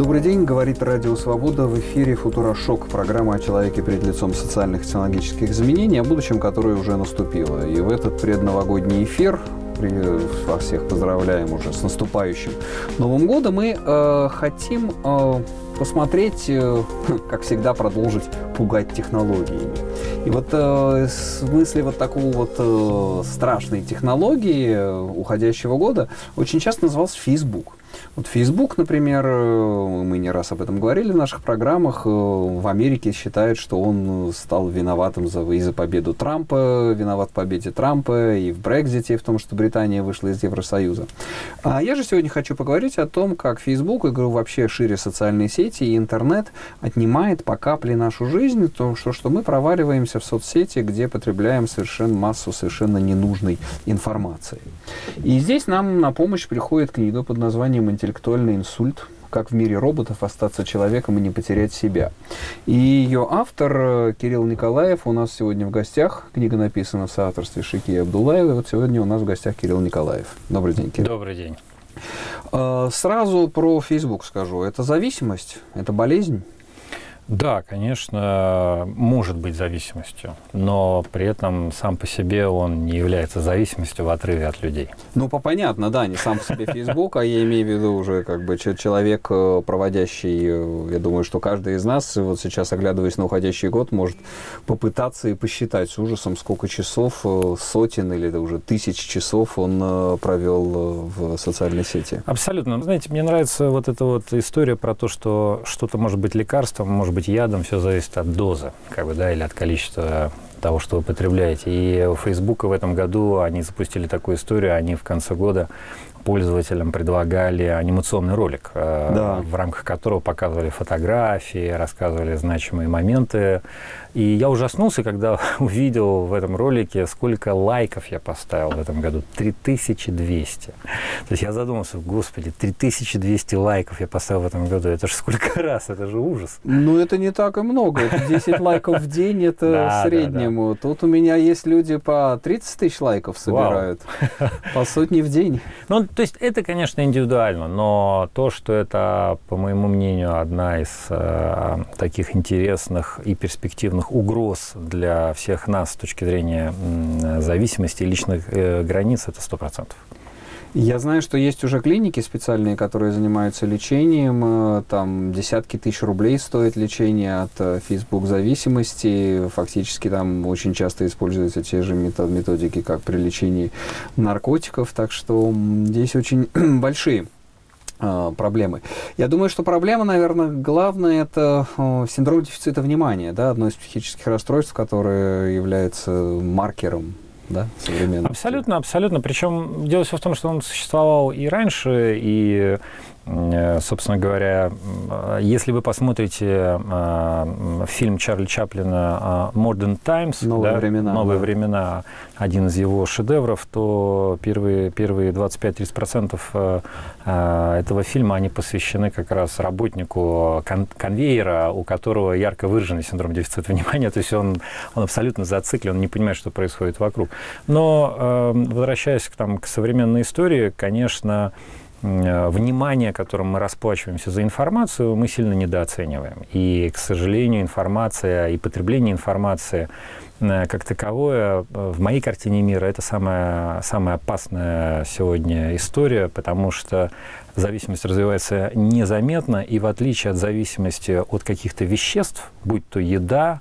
Добрый день, говорит Радио Свобода в эфире «Футурошок», программа о человеке перед лицом социальных и технологических изменений, о будущем, которое уже наступило. И в этот предновогодний эфир вас всех поздравляем уже с наступающим Новым годом. Мы э, хотим э, посмотреть, э, как всегда, продолжить пугать технологиями. И вот э, в смысле вот такого вот э, страшной технологии э, уходящего года очень часто назывался Facebook. Вот Facebook, например, э, мы не раз об этом говорили в наших программах, э, в Америке считают, что он стал виноватым за, и за победу Трампа, виноват в победе Трампа, и в Брекзите, и в том, что Британия вышла из Евросоюза. А я же сегодня хочу поговорить о том, как Facebook, и говорю вообще шире социальные сети и интернет отнимает по капле нашу жизнь, то, что, что мы проваливаемся в соцсети, где потребляем совершенно массу совершенно ненужной информации. И здесь нам на помощь приходит книга под названием интеллектуальный инсульт как в мире роботов остаться человеком и не потерять себя. И ее автор э, Кирилл Николаев у нас сегодня в гостях. Книга написана в соавторстве Шики Абдулаева. И вот сегодня у нас в гостях Кирилл Николаев. Добрый день, Кирилл. Добрый день. Э, сразу про Facebook скажу. Это зависимость, это болезнь. Да, конечно, может быть зависимостью, но при этом сам по себе он не является зависимостью в отрыве от людей. Ну, по понятно, да, не сам по себе Facebook, а я имею в виду уже как бы человек, э, проводящий, э, я думаю, что каждый из нас, вот сейчас оглядываясь на уходящий год, может попытаться и посчитать с ужасом, сколько часов, э, сотен или уже тысяч часов он провел в социальной сети. Абсолютно. Знаете, мне нравится вот эта вот история про то, что что-то может быть лекарством, может быть быть ядом, все зависит от дозы, как бы, да, или от количества того, что вы потребляете. И у Facebook в этом году они запустили такую историю, они в конце года пользователям предлагали анимационный ролик, э, да. в рамках которого показывали фотографии, рассказывали значимые моменты и я ужаснулся, когда увидел в этом ролике, сколько лайков я поставил в этом году. 3200. То есть я задумался, господи, 3200 лайков я поставил в этом году. Это же сколько раз? Это же ужас. Ну, это не так и много. Это 10 лайков в день, это да, да. Тут у меня есть люди по 30 тысяч лайков собирают. Вау. По сотни в день. Ну, то есть это, конечно, индивидуально, но то, что это, по моему мнению, одна из э, таких интересных и перспективных угроз для всех нас с точки зрения зависимости и личных э, границ, это сто процентов. Я знаю, что есть уже клиники специальные, которые занимаются лечением. Э, там десятки тысяч рублей стоит лечение от э, Facebook зависимости. Фактически там очень часто используются те же методики, как при лечении наркотиков. Так что здесь очень большие а, проблемы. Я думаю, что проблема, наверное, главная это синдром дефицита внимания, да, одно из психических расстройств, которое является маркером да, современности. Абсолютно, абсолютно. Причем дело все в том, что он существовал и раньше, и собственно говоря, если вы посмотрите э, фильм Чарли Чаплина «Modern Times», «Новые, да, времена, «Новые да. времена», один из его шедевров, то первые, первые 25-30% э, этого фильма, они посвящены как раз работнику кон конвейера, у которого ярко выраженный синдром дефицита внимания, то есть он, он абсолютно зациклен, он не понимает, что происходит вокруг. Но, возвращаясь к, там, к современной истории, конечно, Э, внимание, которым мы расплачиваемся за информацию, мы сильно недооцениваем. И, к сожалению, информация и потребление информации э, как таковое э, в моей картине мира это самая, самая опасная сегодня история, потому что зависимость развивается незаметно, и в отличие от зависимости от каких-то веществ, будь то еда,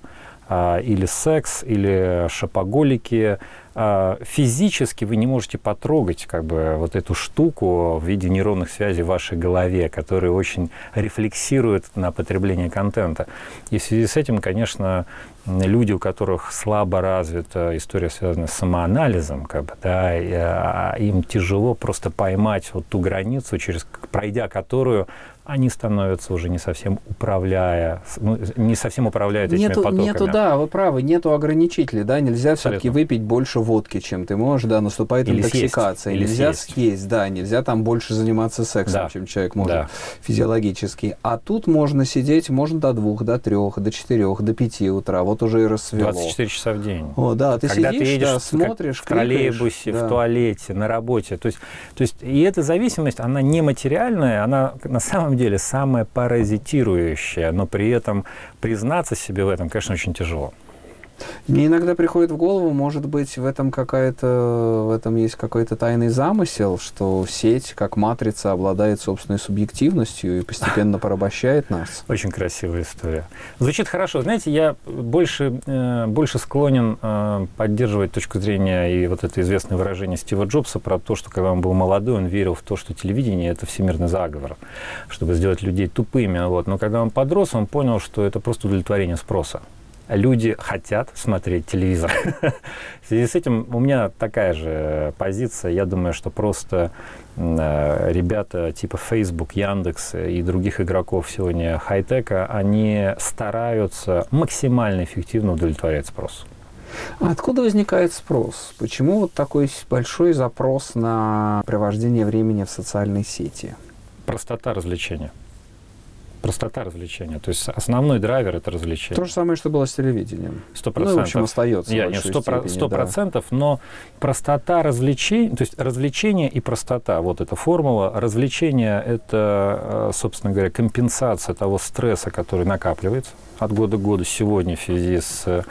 или секс, или шопоголики, а, физически вы не можете потрогать как бы вот эту штуку в виде нейронных связей в вашей голове, которые очень рефлексируют на потребление контента. И в связи с этим, конечно, люди, у которых слабо развита история, связанная с самоанализом, как бы, да, а, им тяжело просто поймать вот ту границу, через, пройдя которую они становятся уже не совсем управляя, ну, не совсем управляют этими нету, потоками. Нету, да, вы правы, нету ограничителей, да, нельзя все-таки выпить больше водки, чем ты можешь, да, наступает Или интоксикация. съесть. Или нельзя съесть. съесть, да, нельзя там больше заниматься сексом, Да. чем человек может Да. физиологически. А тут можно сидеть, можно до двух, до трех, до четырех, до пяти утра. Вот уже и рассвело. 24 часа в день. О, да, ты Когда сидишь, ты едешь да, смотришь, в троллейбусе, кликаешь, в да. туалете, на работе. То есть, то есть и эта зависимость, она не материальная, она на самом деле самая паразитирующая, но при этом признаться себе в этом, конечно, очень тяжело. Мне иногда приходит в голову, может быть, в этом какая-то, в этом есть какой-то тайный замысел, что сеть, как матрица, обладает собственной субъективностью и постепенно порабощает нас. Очень красивая история. Звучит хорошо. Знаете, я больше, э, больше склонен э, поддерживать точку зрения и вот это известное выражение Стива Джобса про то, что когда он был молодой, он верил в то, что телевидение – это всемирный заговор, чтобы сделать людей тупыми. Вот. Но когда он подрос, он понял, что это просто удовлетворение спроса. Люди хотят смотреть телевизор. В связи с этим у меня такая же позиция. Я думаю, что просто э, ребята типа Facebook, Яндекс и других игроков сегодня хай-тека, они стараются максимально эффективно удовлетворять спрос. А откуда возникает спрос? Почему вот такой большой запрос на провождение времени в социальной сети? Простота развлечения. Простота развлечения. То есть основной драйвер это развлечение. То же самое, что было с телевидением. Сто Ну, в общем, процентов. остается. Я, не, большой сто, про- степени, сто да. процентов, но простота развлечений, то есть развлечение и простота, вот эта формула. Развлечение – это, э, собственно говоря, компенсация того стресса, который накапливается от года к году сегодня в связи с э,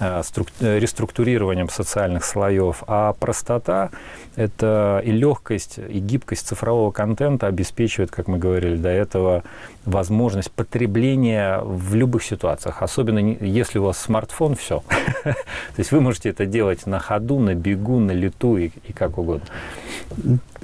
э, реструктурированием социальных слоев. А простота – это и легкость, и гибкость цифрового контента обеспечивает, как мы говорили до этого, возможность потребления в любых ситуациях. Особенно если у вас смартфон, все. То есть вы можете это делать на ходу, на бегу, на лету и, и как угодно.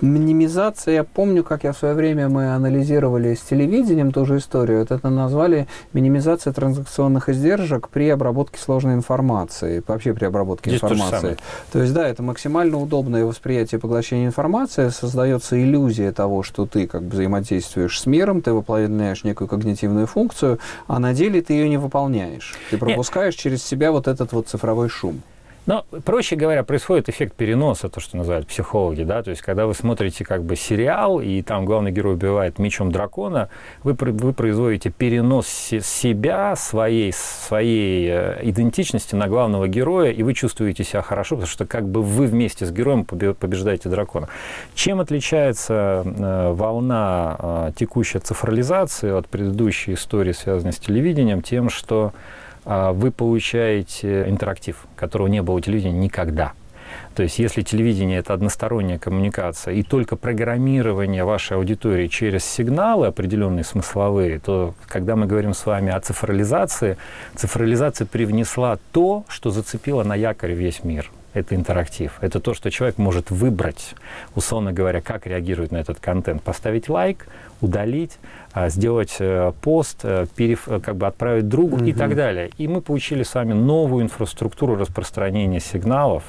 Минимизация, я помню, как я в свое время мы анализировали с телевидением ту же историю. Вот это назвали минимизация транзакционных издержек при обработке сложной информации, вообще при обработке Здесь то информации. самое. То есть, да, это максимально удобное восприятие поглощения информации, создается иллюзия того, что ты как бы взаимодействуешь с миром, ты выполняешь некую когнитивную функцию, а на деле ты ее не выполняешь. Ты пропускаешь через себя вот этот вот цифровой шум. Но, проще говоря, происходит эффект переноса, то, что называют психологи, да, то есть, когда вы смотрите как бы сериал, и там главный герой убивает мечом дракона, вы, вы производите перенос се- себя, своей, своей э, идентичности на главного героя, и вы чувствуете себя хорошо, потому что как бы вы вместе с героем побе- побеждаете дракона. Чем отличается э, волна э, текущей цифрализации от предыдущей истории, связанной с телевидением, тем, что вы получаете интерактив, которого не было у телевидения никогда. То есть если телевидение – это односторонняя коммуникация и только программирование вашей аудитории через сигналы определенные смысловые, то когда мы говорим с вами о цифрализации, цифрализация привнесла то, что зацепило на якорь весь мир. Это интерактив. Это то, что человек может выбрать, условно говоря, как реагирует на этот контент. Поставить лайк, удалить, а, сделать э, пост, э, переф- э, как бы отправить другу и Мгм. так далее. И мы получили с вами новую инфраструктуру распространения сигналов.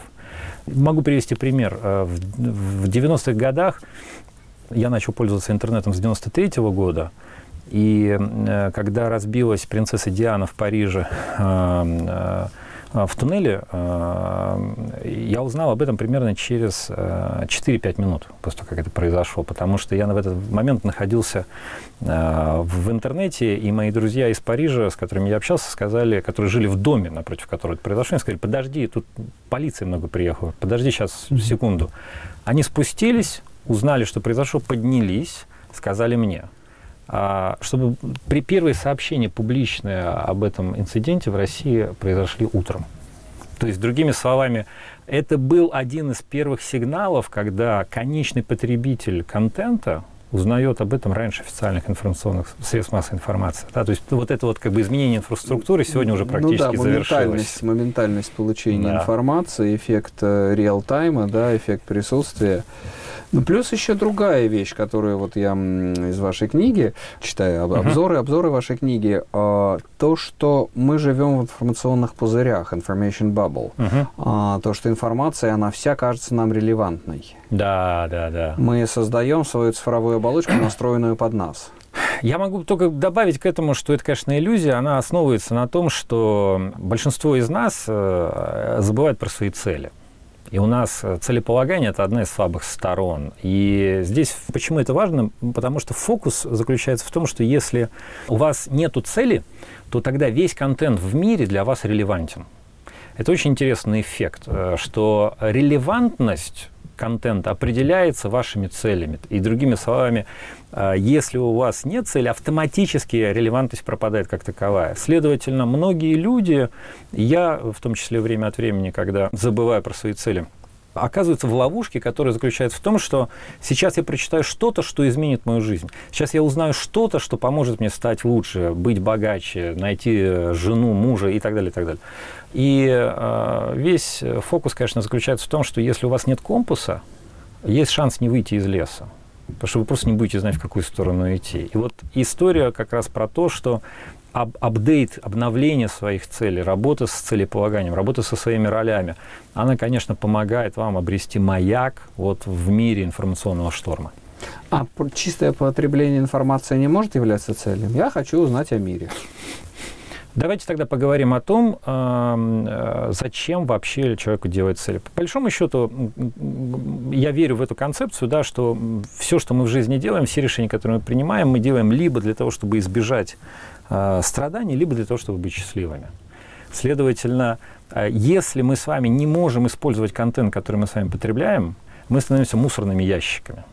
Могу привести пример. В в 90-х годах я начал пользоваться интернетом с 93 года. И когда разбилась принцесса Диана в Париже в туннеле, э, я узнал об этом примерно через э, 4-5 минут после того, как это произошло, потому что я в этот момент находился э, в интернете, и мои друзья из Парижа, с которыми я общался, сказали, которые жили в доме, напротив которого это произошло, они сказали, подожди, тут полиция много приехала, подожди сейчас секунду. Они спустились, узнали, что произошло, поднялись, сказали мне, чтобы при первые сообщения публичные об этом инциденте в России произошли утром. То есть, другими словами, это был один из первых сигналов, когда конечный потребитель контента узнает об этом раньше официальных информационных средств массовой информации. Да? То есть вот это вот как бы изменение инфраструктуры сегодня уже практически ну, да, завершилось. моментальность, моментальность получения Да. информации, эффект э, реал-тайма, да, эффект присутствия. Ну, плюс еще другая вещь, которую вот я из вашей книги читаю, об- обзоры, обзоры вашей книги, а, то, что мы живем в информационных пузырях, information bubble. А, то, что информация, она вся кажется нам релевантной. Да, да, да. Мы создаем свою цифровую оболочку, настроенную под нас. Я могу только добавить к этому, что это, конечно, иллюзия. Она основывается на том, что большинство из нас э, забывает про свои цели. И у нас целеполагание – это одна из слабых сторон. И здесь почему это важно? Потому что фокус заключается в том, что если у вас нет цели, то тогда весь контент в мире для вас релевантен. Это очень интересный эффект, э, что релевантность контента определяется вашими целями. И другими словами, э, если у вас нет цели, автоматически релевантность пропадает как таковая. Следовательно, многие люди, я в том числе время от времени, когда забываю про свои цели, оказываются в ловушке, которая заключается в том, что сейчас я прочитаю что-то, что изменит мою жизнь. Сейчас я узнаю что-то, что поможет мне стать лучше, быть богаче, найти э, жену, мужа и так далее, и так далее. И э, весь фокус, конечно, заключается в том, что если у вас нет компаса, есть шанс не выйти из леса. Потому что вы просто не будете знать, в какую сторону идти. И вот история как раз про то, что ап апдейт, обновление своих целей, работа с целеполаганием, работа со своими ролями, она, конечно, помогает вам обрести маяк вот в мире информационного шторма. А чистое потребление информации не может являться целью? Я хочу узнать о мире. Давайте тогда поговорим о том, э, зачем вообще человеку делать цели. По большому счету, я верю в эту концепцию, да, что все, что мы в жизни делаем, все решения, которые мы принимаем, мы делаем либо для того, чтобы избежать э, страданий, либо для того, чтобы быть счастливыми. Следовательно, э, если мы с вами не можем использовать контент, который мы с вами потребляем, мы становимся мусорными ящиками.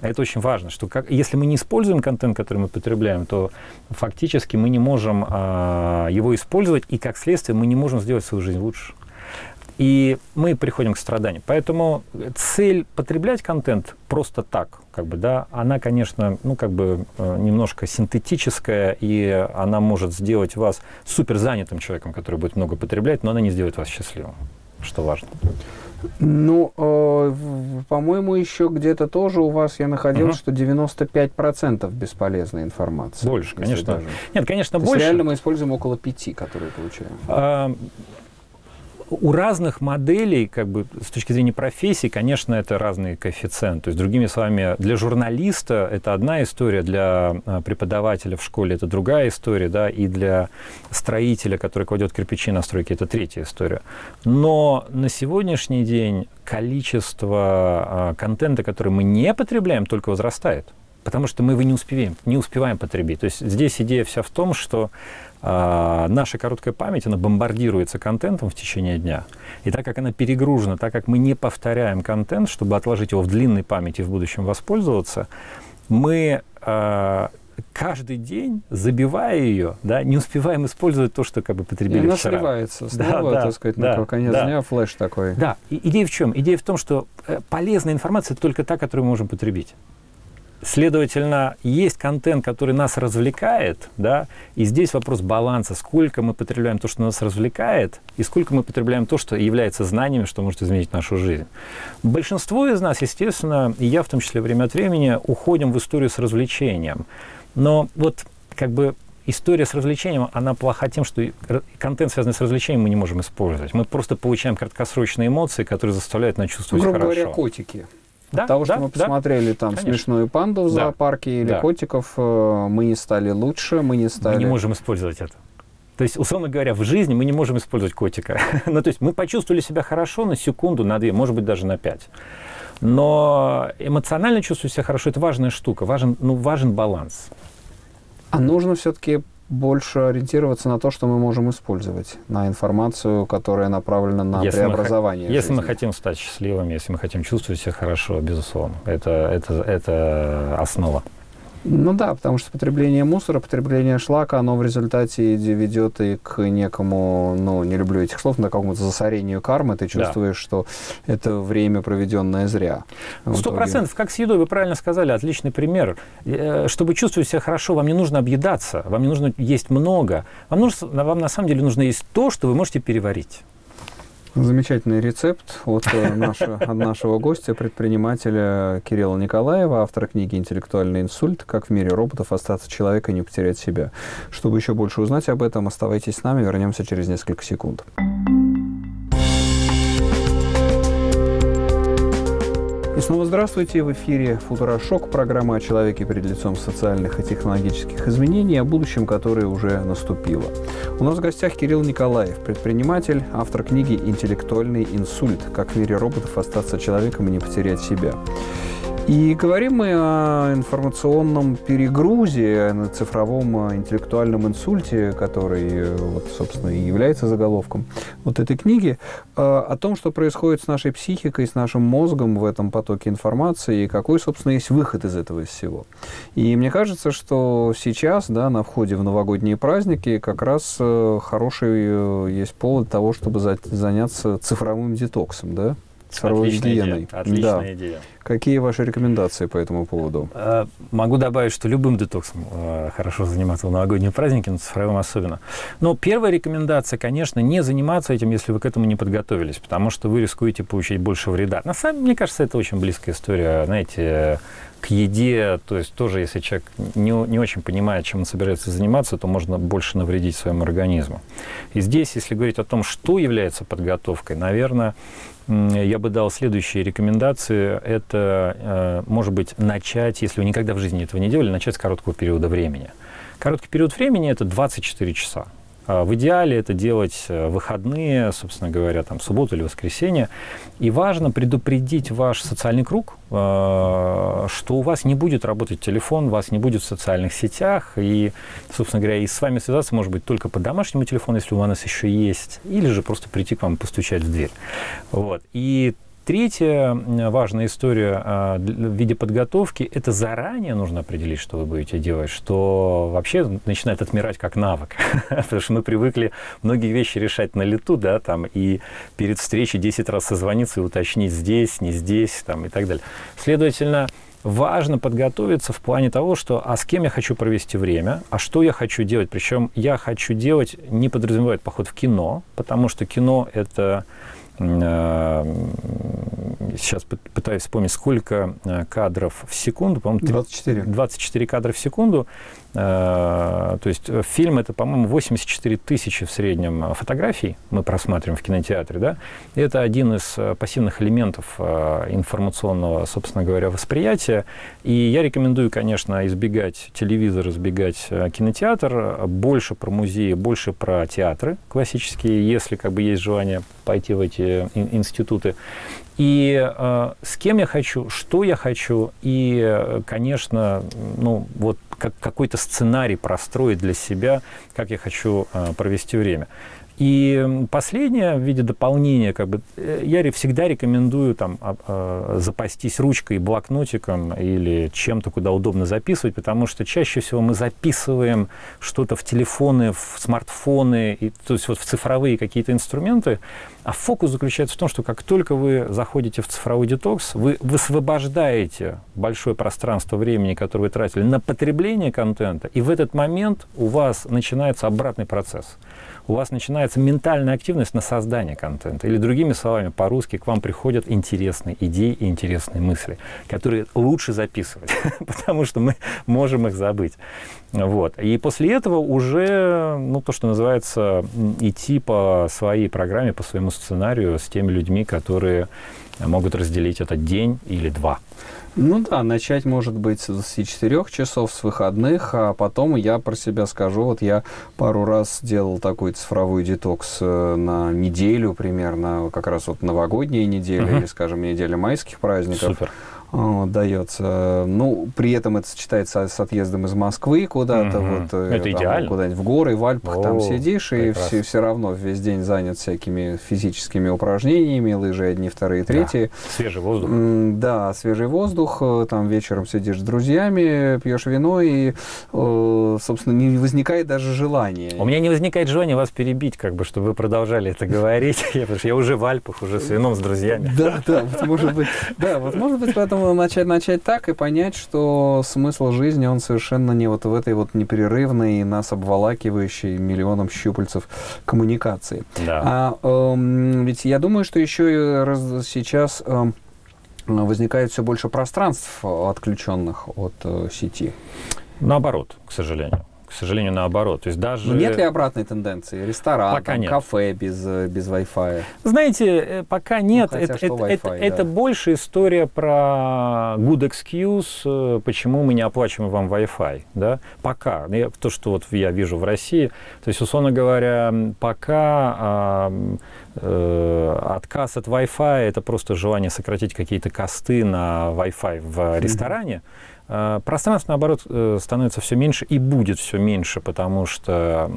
Это очень важно, что как, если мы не используем контент, который мы потребляем, то фактически мы не можем а, его использовать, и как следствие мы не можем сделать свою жизнь лучше. И мы приходим к страданию. Поэтому цель потреблять контент просто так, как бы, да, она, конечно, ну, как бы э, немножко синтетическая, и она может сделать вас супер занятым человеком, который будет много потреблять, но она не сделает вас счастливым, что важно. Ну, э, по-моему, еще где-то тоже у вас я находил, угу. что 95% бесполезной информации. Больше, конечно. Даже. Нет, конечно, То больше. реально мы используем около пяти, которые получаем. А, у разных моделей, как бы с точки зрения профессии, конечно, это разные коэффициенты. То есть, другими словами, для журналиста это одна история, для а, преподавателя в школе это другая история, да, и для строителя, который кладет кирпичи на стройке, это третья история. Но на сегодняшний день количество а, контента, который мы не потребляем, только возрастает потому что мы его не успеваем, не успеваем потребить. То есть здесь идея вся в том, что а, наша короткая память, она бомбардируется контентом в течение дня. И так как она перегружена, так как мы не повторяем контент, чтобы отложить его в длинной памяти и в будущем воспользоваться, мы а, каждый день, забивая ее, да, не успеваем использовать то, что как бы потребили и она вчера. сливается снова, да, так сказать, да, на конец да. дня флеш такой. Да, и идея в чем? Идея в том, что э, полезная информация только та, которую мы можем потребить. Следовательно, есть контент, который нас развлекает, да, и здесь вопрос баланса, сколько мы потребляем то, что нас развлекает, и сколько мы потребляем то, что является знаниями, что может изменить нашу жизнь. Большинство из нас, естественно, и я в том числе время от времени, уходим в историю с развлечением. Но вот как бы история с развлечением, она плоха тем, что контент, связанный с развлечением, мы не можем использовать. Мы просто получаем краткосрочные эмоции, которые заставляют нас чувствовать Грубо хорошо. говоря, котики. Да, От того, да, что мы посмотрели да, там конечно. смешную панду в да. зоопарке или да. котиков, э, мы не стали лучше, мы не стали... Мы не можем использовать это. То есть, условно говоря, в жизни мы не можем использовать котика. ну, то есть мы почувствовали себя хорошо на секунду, на две, может быть, даже на пять. Но эмоционально чувствовать себя хорошо – это важная штука, важен, ну, важен баланс. А нужно все-таки больше ориентироваться на то, что мы можем использовать, на информацию, которая направлена на если преобразование. Мы, если мы хотим стать счастливыми, если мы хотим чувствовать себя хорошо, безусловно, это, это, это основа. Ну да, потому что потребление мусора, потребление шлака, оно в результате ведет и к некому, ну, не люблю этих слов, на какому-то засорению кармы. Ты чувствуешь, да. что это время, проведенное зря. Сто процентов, как с едой, вы правильно сказали, отличный пример. Э, чтобы чувствовать себя хорошо, вам не нужно объедаться, вам не нужно есть много. Вам, нужно, вам на самом деле нужно есть то, что вы можете переварить. Замечательный рецепт от, э, нашего, от нашего гостя, предпринимателя Кирилла Николаева, автора книги «Интеллектуальный инсульт. Как в мире роботов остаться человеком и не потерять себя». Чтобы еще больше узнать об этом, оставайтесь с нами, вернемся через несколько секунд. Снова здравствуйте. В эфире «Футурошок» программа о человеке перед лицом социальных и технологических изменений, о будущем, которое уже наступило. У нас в гостях Кирилл Николаев, предприниматель, автор книги «Интеллектуальный инсульт. Как в мире роботов остаться человеком и не потерять себя». И говорим мы о информационном перегрузе, о цифровом э, интеллектуальном инсульте, который, э, вот, собственно, и является заголовком вот этой книги, э, о том, что происходит с нашей психикой, с нашим мозгом в этом потоке информации, и какой, собственно, есть выход из этого всего. И мне кажется, что сейчас, да, на входе в новогодние праздники, как раз хороший есть повод того, чтобы заняться цифровым детоксом, да? Цифровой Отличная гигиеной. Идея. Отличная да. идея. Какие ваши рекомендации по этому поводу? Э, могу добавить, что любым детоксом э, хорошо заниматься в новогодние праздники, но цифровым особенно. Но первая рекомендация, конечно, не заниматься этим, если вы к этому не подготовились, потому что вы рискуете получить больше вреда. На самом деле, мне кажется, это очень близкая история, знаете, к еде, то есть тоже, если человек не, не очень понимает, чем он собирается заниматься, то можно больше навредить своему организму. И здесь, если говорить о том, что является подготовкой, наверное, я бы дал следующие рекомендации. Это, э, может быть, начать, если вы никогда в жизни этого не делали, начать с короткого периода времени. Короткий период времени – это 24 часа. А, в идеале это делать э, выходные, собственно говоря, там, субботу или воскресенье. И важно предупредить ваш социальный круг, а, что у вас не будет работать телефон, вас не будет в социальных сетях. И, собственно говоря, и с вами связаться может быть только по домашнему телефону, если у вас еще есть, или же просто прийти к вам постучать в дверь. Вот. И Третья важная история а, в виде подготовки – это заранее нужно определить, что вы будете делать, что вообще начинает отмирать как навык. Потому что мы привыкли многие вещи решать на лету, да, там, и перед встречей 10 раз созвониться и уточнить здесь, не здесь, там, и так далее. Следовательно, важно подготовиться в плане того, что а с кем я хочу провести время, а что я хочу делать. Причем я хочу делать не подразумевает поход в кино, потому что кино это сейчас пытаюсь вспомнить, сколько э, кадров в секунду, по-моему, 24. 24 кадра в секунду. Э, то есть фильм это, по-моему, 84 тысячи в среднем фотографий мы просматриваем в кинотеатре, да. И это один из пассивных элементов информационного, собственно говоря, восприятия. И я рекомендую, конечно, избегать телевизор, избегать кинотеатр, больше про музеи, больше про театры классические, если как бы есть желание пойти в эти институты. И э, с кем я хочу, что я хочу, и, конечно, ну, вот как, какой-то сценарий простроить для себя, как я хочу э, провести время. И последнее в виде дополнения, как бы, э, я всегда рекомендую там, э, запастись ручкой, блокнотиком или чем-то, куда удобно записывать, потому что чаще всего мы записываем что-то в телефоны, в смартфоны, и, то есть вот в цифровые какие-то инструменты, а фокус заключается в том, что как только вы заходите в цифровой детокс, вы высвобождаете большое пространство времени, которое вы тратили на потребление контента, и в этот момент у вас начинается обратный процесс у вас начинается ментальная активность на создание контента. Или другими словами, по-русски к вам приходят интересные идеи и интересные мысли, которые лучше записывать, потому что мы можем их забыть. Вот. И после этого уже, ну, то, что называется, идти по своей программе, по своему сценарию с теми людьми, которые могут разделить этот день или два. Ну да, начать может быть с 24 часов, с выходных, а потом я про себя скажу, вот я пару раз делал такой цифровой детокс э, на неделю примерно, как раз вот новогодние недели uh-huh. или, скажем, неделя майских праздников. Супер дается. Ну, при этом это сочетается с отъездом из Москвы куда-то, угу. вот э, это там, идеально. куда-нибудь в горы, в Альпах О, там сидишь, прекрасно. и все, все равно весь день занят всякими физическими упражнениями, лыжи одни, вторые, третьи. Да. Свежий воздух. Да, свежий воздух. Там вечером сидишь с друзьями, пьешь вино, и, э, собственно, не возникает даже желания. У меня не возникает желания вас перебить, как бы, чтобы вы продолжали это говорить, потому что я уже в Альпах, уже с вином, с друзьями. Да, да, может быть, да, вот может быть, поэтому начать, начать так и понять, что смысл жизни, он совершенно не вот в этой вот непрерывной, нас обволакивающей миллионом щупальцев коммуникации. Да. А, э, ведь я думаю, что еще и раз, сейчас э, возникает все больше пространств, отключенных от э, сети. Наоборот, к сожалению сожалению, наоборот. То есть даже... Но нет ли обратной тенденции? Ресторан, пока там, нет. кафе без, без Wi-Fi? Знаете, э, пока нет. Ну, это, это, это, да. это больше история про good excuse, э, почему мы не оплачиваем вам Wi-Fi. Да? Пока. Ну, То, что вот я вижу в России. То есть, условно говоря, пока а, э, отказ от Wi-Fi это просто желание сократить какие-то косты на Wi-Fi в ресторане. Э, Пространство, наоборот, э, становится все меньше и будет все меньше, потому что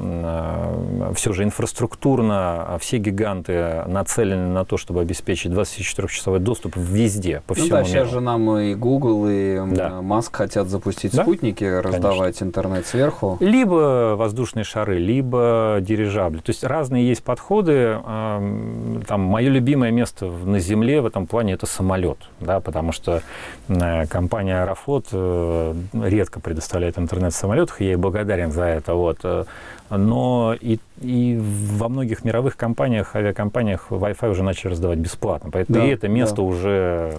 все же инфраструктурно а, все гиганты нацелены на то, чтобы обеспечить 24-часовой доступ везде, по Ну всему да, миру. сейчас же нам и Google, и Да. Маск хотят запустить Да, спутники, раздавать интернет сверху. Либо воздушные шары, либо дирижабли. То есть разные есть подходы. Ам, Там мое любимое место на Земле в этом плане это самолет, да, потому что э, компания Аэрофлот э, редко предоставляет интернет в самолетах, и я ей благодарен за это. Вот. Э, Но и, и во многих мировых компаниях, авиакомпаниях Wi-Fi уже начали раздавать бесплатно. Поэтому Да, и это место да. уже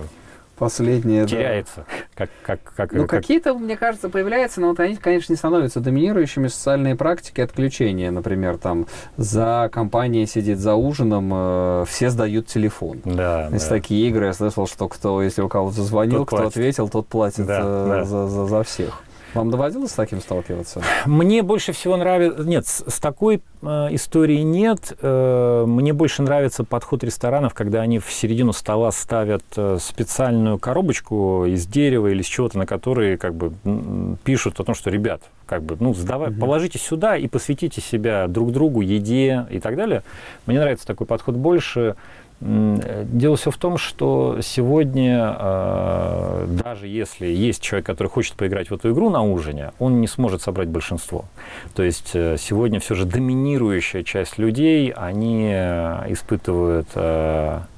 Последнее, да. теряется. Как, как, как, Ну, как- какие-то, мне кажется, появляются, но вот они, конечно, не становятся доминирующими социальные практики отключения. Например, там за компанией сидит за ужином, э, все сдают телефон. Да, Есть да. такие игры, я слышал, что кто, если у кого-то звонил, Тот кто платит. ответил, тот платит Да, э, да. За, за- за всех. Вам доводилось с таким сталкиваться? Мне больше всего нравится... Нет, с, такой э, историей нет. Э, мне больше нравится подход ресторанов, когда они в середину стола ставят э, специальную коробочку из дерева или из чего-то, на которой как бы пишут о том, что, ребят, как бы, ну, сдавай, Мгм. положите сюда и посвятите себя друг другу, еде и так далее. Мне нравится такой подход больше. Э, Дело все в том, что сегодня, э, даже если есть человек, который хочет поиграть в эту игру на ужине, он не сможет собрать большинство. То есть э, сегодня все же доминирующая часть людей, они э, испытывают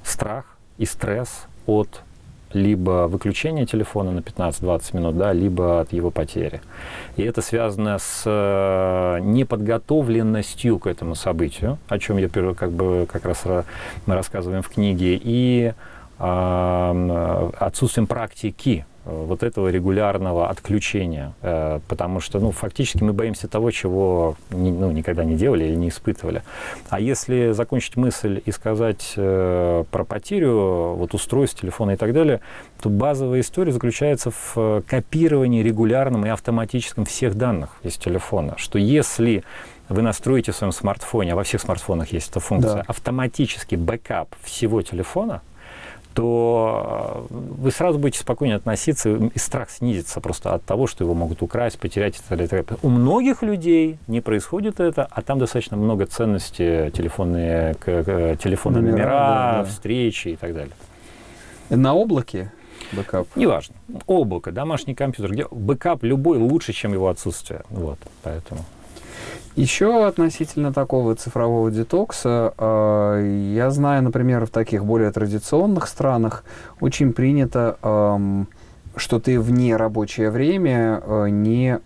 страх и стресс от либо выключения телефона на 15-20 минут, да, либо от его потери. И это связано с э, неподготовленностью к этому событию, о чем я как бы как раз ра- мы рассказываем в книге, и отсутствием практики вот этого регулярного отключения, э, потому что, ну, фактически мы боимся того, чего ну, никогда не делали или не испытывали. А если закончить мысль и сказать э, про потерю вот устройств, телефона и так далее, то базовая история заключается в э, копировании регулярном и автоматическом всех данных из телефона, что если вы настроите в своем смартфоне, а во всех смартфонах есть эта функция, Да. автоматический бэкап всего телефона, то э, вы сразу будете спокойнее относиться, и страх снизится просто от того, что его могут украсть, потерять и так далее. и так далее. У многих людей не происходит это, а там достаточно много ценностей, телефонные, телефонные Номера, номера, да, да. встречи и так далее. На облаке бэкап? Неважно. Облако, домашний компьютер, где бэкап любой лучше, чем его отсутствие. Вот, поэтому. Еще относительно такого цифрового детокса, э, я знаю, например, в таких более традиционных странах очень принято, что ты в нерабочее время э, не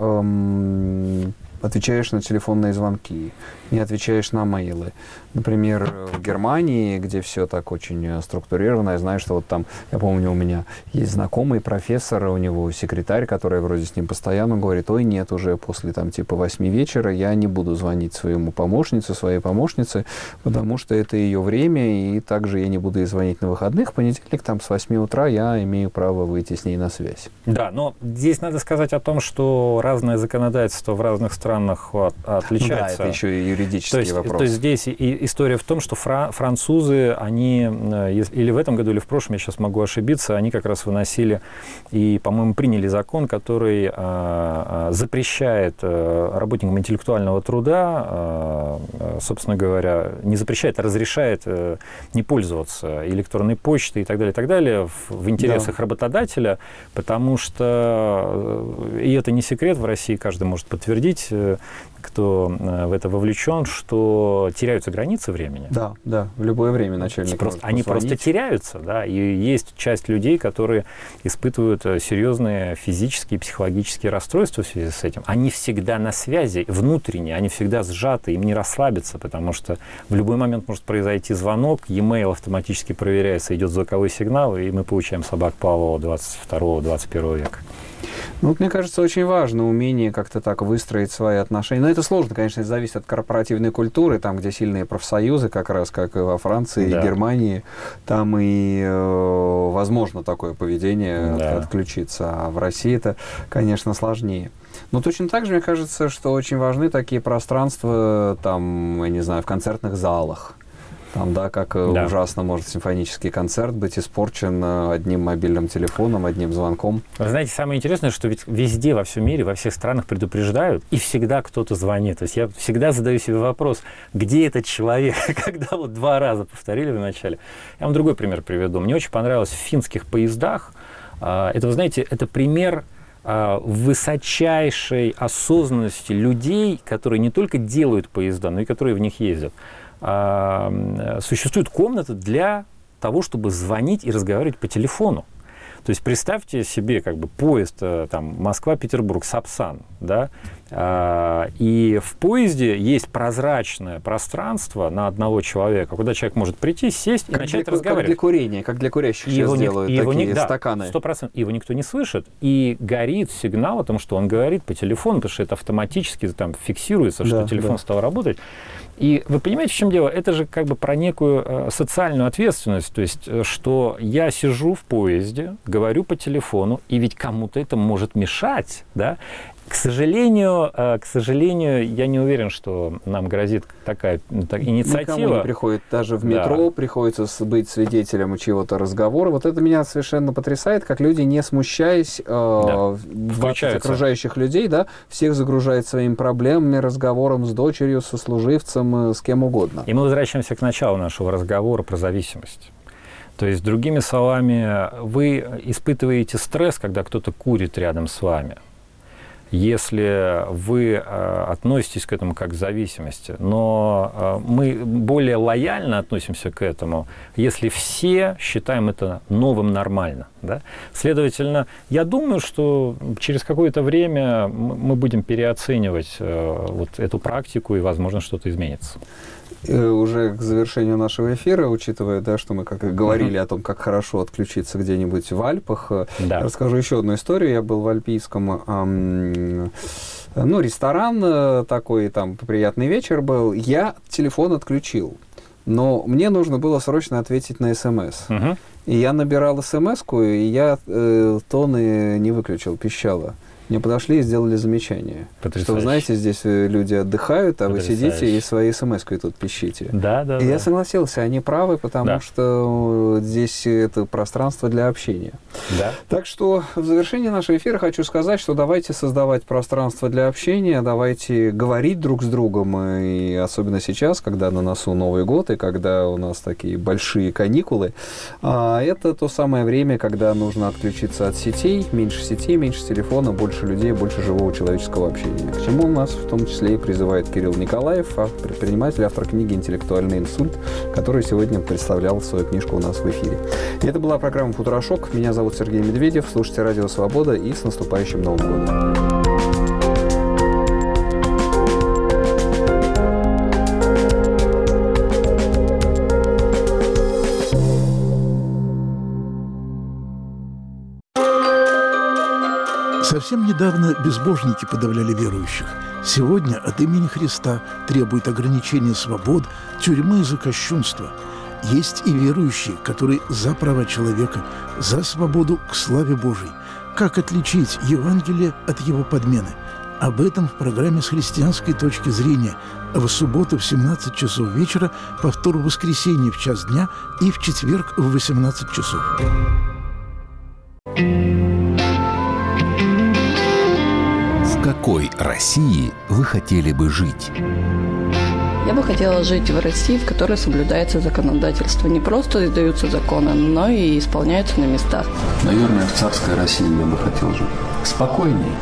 отвечаешь на телефонные звонки, не отвечаешь на мейлы. Например, в Германии, где все так очень э, структурировано, я знаю, что вот там, я помню, у меня есть знакомый профессор, у него секретарь, который вроде с ним постоянно говорит, ой, нет, уже после там типа 8 вечера я не буду звонить своему помощнице, своей помощнице, потому что это ее время, и также я не буду ей звонить на выходных. В понедельник там с 8 утра я имею право выйти с ней на связь. Да, но здесь надо сказать о том, что разное законодательство в разных странах от- Ну да, отличается. это еще и юридический То есть, вопрос. то есть здесь и история в том, что фра- французы, они, э, или в этом году, или в прошлом, я сейчас могу ошибиться, они как раз выносили и, по-моему, приняли закон, который э, э, запрещает э, работникам интеллектуального труда, э, собственно говоря, не запрещает, а разрешает э, не пользоваться электронной почтой и так далее, и так далее в, в интересах работодателя, потому что, и это не секрет, в России каждый может подтвердить, кто в это вовлечен, что теряются границы времени. Да, да, в любое время начальник Просто, они просто теряются, да, и есть часть людей, которые испытывают э, серьезные физические и психологические расстройства в связи с этим. Они всегда на связи, внутренне, они всегда сжаты, им не расслабиться, потому что в любой момент может произойти звонок, e-mail автоматически проверяется, идет звуковой сигнал, и мы получаем собак Павлова 22-21 века. Ну, вот, мне кажется, очень важно умение как-то так выстроить свои отношения. Но это сложно, конечно, это зависит от корпоративной культуры, там, где сильные профсоюзы, как раз как и во Франции да. и Германии, там и э, возможно такое поведение да. отключиться. А в России это, конечно, сложнее. Но точно так же, мне кажется, что очень важны такие пространства, там, я не знаю, в концертных залах там, да, как э, да. ужасно может симфонический концерт быть испорчен э, одним мобильным телефоном, одним звонком. Вы знаете, самое интересное, что ведь везде во всем мире, во всех странах предупреждают, и всегда кто-то звонит. То есть я всегда задаю себе вопрос, где этот человек, когда вот два раза повторили в начале. Я вам другой пример приведу. Мне очень понравилось в финских поездах. А, это, вы знаете, это пример а, высочайшей осознанности людей, которые не только делают поезда, но и которые в них ездят. А, существует комната для того, чтобы звонить и разговаривать по телефону. То есть представьте себе как бы поезд э, там, Москва-Петербург, Сапсан, да, а, и в поезде есть прозрачное пространство на одного человека, куда человек может прийти, сесть как и начать для, разговаривать. Как для курения, как для курящих и сейчас делают его такие да, стаканы. Сто процентов. Его никто не слышит, и горит сигнал о том, что он говорит по телефону, потому что это автоматически там фиксируется, да, что телефон да. стал работать. И вы понимаете, в чем дело? Это же как бы про некую э, социальную ответственность, то есть, э, что я сижу в поезде, говорю по телефону, и ведь кому-то это может мешать, да? К сожалению, э, к сожалению, я не уверен, что нам грозит такая так, инициатива. Никому не приходит даже в метро, да. приходится быть свидетелем чего-то разговора. Вот это меня совершенно потрясает, как люди, не смущаясь э, да. окружающих людей, да, всех загружают своими проблемами, разговором с дочерью, со служивцем, э, с кем угодно. И мы возвращаемся к началу нашего разговора про зависимость. То есть, другими словами, вы испытываете стресс, когда кто-то курит рядом с вами если вы э, относитесь к этому как к зависимости. Но э, мы более лояльно относимся к этому, если все считаем это новым нормально. Да? Следовательно, я думаю, что через какое-то время мы будем переоценивать э, вот эту практику, и, возможно, что-то изменится. Э, уже к завершению нашего эфира, учитывая, да, что мы как и говорили о том, как хорошо отключиться где-нибудь в Альпах, э, да. расскажу еще одну историю. Я был в Альпийском, эм, ну, ресторан э, такой, там приятный вечер был. Я телефон отключил. Но мне нужно было срочно ответить на смс. Uh-huh. И я набирал смс и я э, тоны не выключил, пищало. Мне подошли и сделали замечание. Потрясающе. Что, вы знаете, здесь э, люди отдыхают, а вы сидите и свои смс-кой тут пищите. Да, да, И да. я согласился, они правы, потому да. что здесь это пространство для общения. Да. Так что в завершении нашего эфира хочу сказать, что давайте создавать пространство для общения, давайте говорить друг с другом, и особенно сейчас, когда на носу Новый год, и когда у нас такие большие каникулы, а это то самое время, когда нужно отключиться от сетей, меньше сетей, меньше телефона, больше больше людей, больше живого человеческого общения. К чему нас в том числе и призывает Кирилл Николаев, а предприниматель, автор книги «Интеллектуальный инсульт», который сегодня представлял свою книжку у нас в эфире. И это была программа «Футурошок». Меня зовут Сергей Медведев. Слушайте «Радио Свобода» и с наступающим Новым годом. Совсем недавно безбожники подавляли верующих. Сегодня от имени Христа требует ограничения свобод, тюрьмы за кощунство. Есть и верующие, которые за права человека, за свободу к славе Божией. Как отличить Евангелие от его подмены? Об этом в программе с христианской точки зрения в субботу в 17 часов вечера, повтор в воскресенье в час дня и в четверг в 18 часов. Какой России вы хотели бы жить? Я бы хотела жить в России, в которой соблюдается законодательство. Не просто издаются законы, но и исполняются на местах. Наверное, в царской России я бы хотел жить. Спокойнее,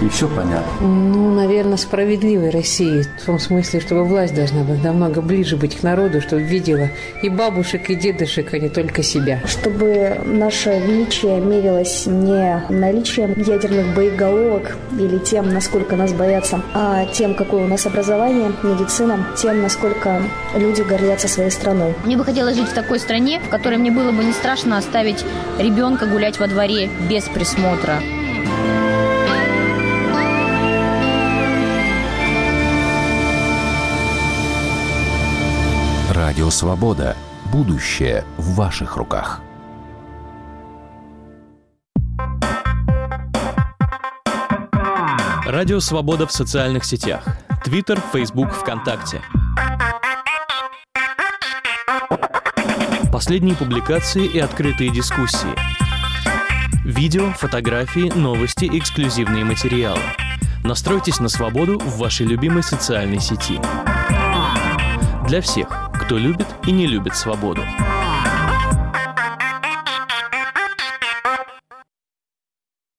и все понятно. Ну, наверное, справедливой России. В том смысле, чтобы власть должна быть намного ближе быть к народу, чтобы видела и бабушек, и дедушек, а не только себя. Чтобы наше величие мерилось не наличием ядерных боеголовок или тем, насколько нас боятся, а тем, какое у нас образование, медицина, тем, насколько люди гордятся своей страной. Мне бы хотелось жить в такой стране, в которой мне было бы не страшно оставить ребенка гулять во дворе без присмотра. Радио «Свобода». Будущее в ваших руках. Радио «Свобода» в социальных сетях. Твиттер, Фейсбук, ВКонтакте. Последние публикации и открытые дискуссии. Видео, фотографии, новости, эксклюзивные материалы. Настройтесь на свободу в вашей любимой социальной сети. Для всех, кто любит и не любит свободу.